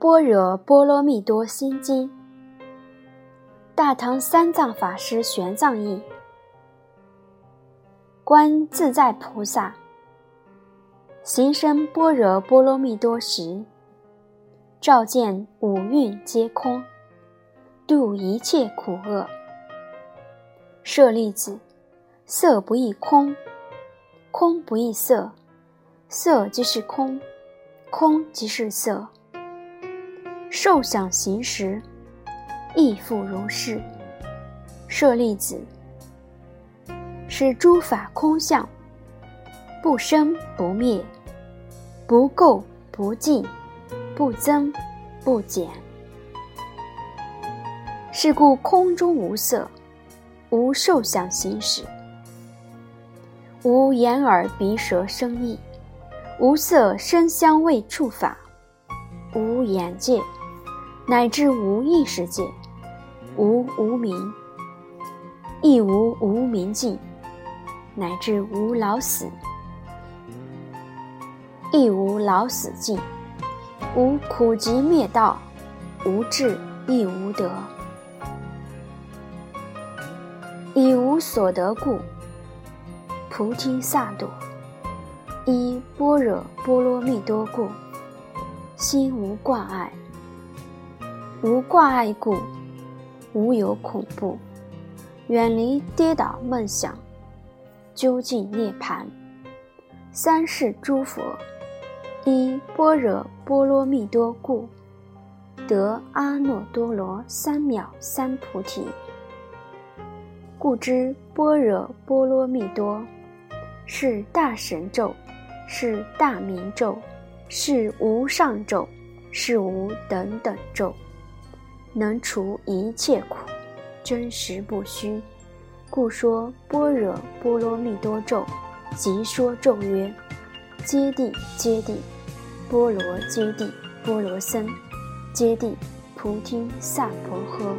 般若波罗蜜多心经，大唐三藏法师玄奘译。观自在菩萨行深般若波罗蜜多时，照见五蕴皆空，度一切苦厄。舍利子，色不异空，空不异色，色即是空，空即是色。受想行识，亦复如是。舍利子，是诸法空相，不生不灭，不垢不净，不增不减。是故空中无色，无受想行识，无眼耳鼻舌身意，无色声香味触法，无眼界。乃至无意识界，无无明，亦无无明尽；乃至无老死，亦无老死尽；无苦集灭道，无智亦无得。以无所得故，菩提萨埵；依般若波罗蜜多故，心无挂碍。无挂碍故，无有恐怖，远离跌倒梦想，究竟涅盘。三世诸佛依般若波罗蜜多故，得阿耨多罗三藐三菩提。故知般若波罗蜜多是大神咒，是大明咒，是无上咒，是无等等咒。能除一切苦，真实不虚，故说般若波罗蜜多咒，即说咒曰：揭谛揭谛，波罗揭谛波罗僧，揭谛菩提萨婆诃。